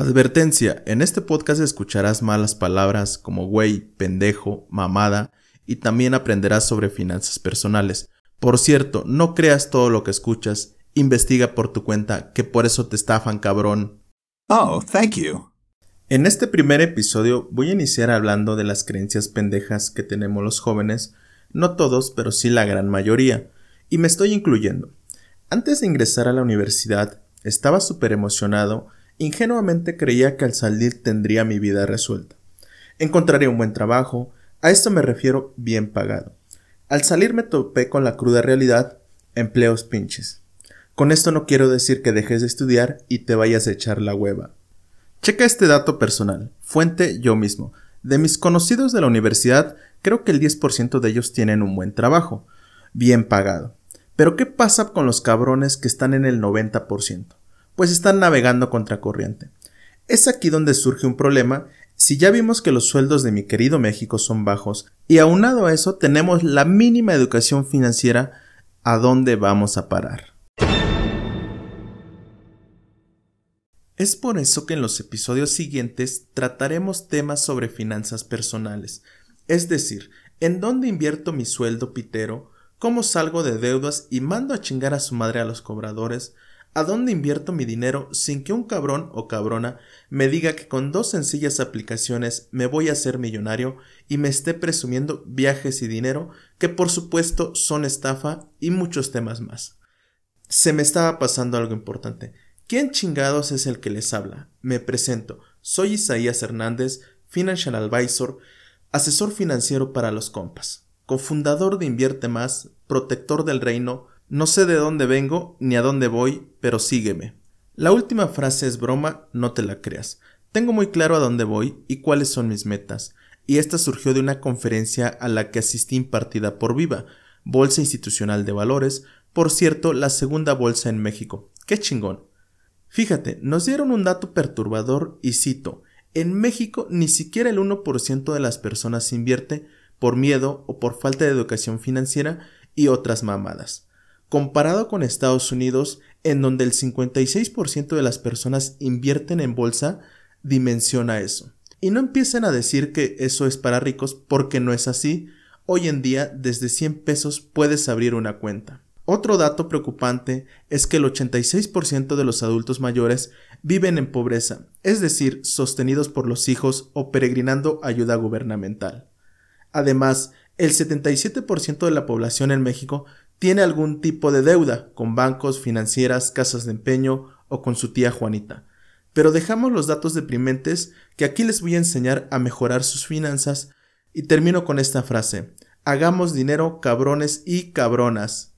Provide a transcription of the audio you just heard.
Advertencia, en este podcast escucharás malas palabras como güey, pendejo, mamada y también aprenderás sobre finanzas personales. Por cierto, no creas todo lo que escuchas, investiga por tu cuenta, que por eso te estafan, cabrón. Oh, thank you. En este primer episodio voy a iniciar hablando de las creencias pendejas que tenemos los jóvenes, no todos, pero sí la gran mayoría, y me estoy incluyendo. Antes de ingresar a la universidad, estaba súper emocionado Ingenuamente creía que al salir tendría mi vida resuelta. Encontraría un buen trabajo, a esto me refiero bien pagado. Al salir me topé con la cruda realidad, empleos pinches. Con esto no quiero decir que dejes de estudiar y te vayas a echar la hueva. Checa este dato personal, fuente yo mismo. De mis conocidos de la universidad, creo que el 10% de ellos tienen un buen trabajo, bien pagado. Pero ¿qué pasa con los cabrones que están en el 90%? Pues están navegando contra corriente. Es aquí donde surge un problema si ya vimos que los sueldos de mi querido México son bajos y aunado a eso tenemos la mínima educación financiera, ¿a dónde vamos a parar? Es por eso que en los episodios siguientes trataremos temas sobre finanzas personales, es decir, en dónde invierto mi sueldo pitero, cómo salgo de deudas y mando a chingar a su madre a los cobradores, ¿A dónde invierto mi dinero sin que un cabrón o cabrona me diga que con dos sencillas aplicaciones me voy a hacer millonario y me esté presumiendo viajes y dinero que por supuesto son estafa y muchos temas más? Se me estaba pasando algo importante. ¿Quién chingados es el que les habla? Me presento. Soy Isaías Hernández, Financial Advisor, asesor financiero para los compas, cofundador de Invierte Más, protector del reino, no sé de dónde vengo ni a dónde voy, pero sígueme. La última frase es broma, no te la creas. Tengo muy claro a dónde voy y cuáles son mis metas, y esta surgió de una conferencia a la que asistí impartida por Viva, Bolsa Institucional de Valores, por cierto, la segunda bolsa en México. ¡Qué chingón! Fíjate, nos dieron un dato perturbador y cito, en México ni siquiera el 1% de las personas invierte por miedo o por falta de educación financiera y otras mamadas comparado con Estados Unidos, en donde el 56% de las personas invierten en bolsa, dimensiona eso. Y no empiecen a decir que eso es para ricos porque no es así. Hoy en día, desde 100 pesos puedes abrir una cuenta. Otro dato preocupante es que el 86% de los adultos mayores viven en pobreza, es decir, sostenidos por los hijos o peregrinando ayuda gubernamental. Además, el 77% de la población en México tiene algún tipo de deuda con bancos, financieras, casas de empeño o con su tía Juanita. Pero dejamos los datos deprimentes que aquí les voy a enseñar a mejorar sus finanzas y termino con esta frase. Hagamos dinero cabrones y cabronas.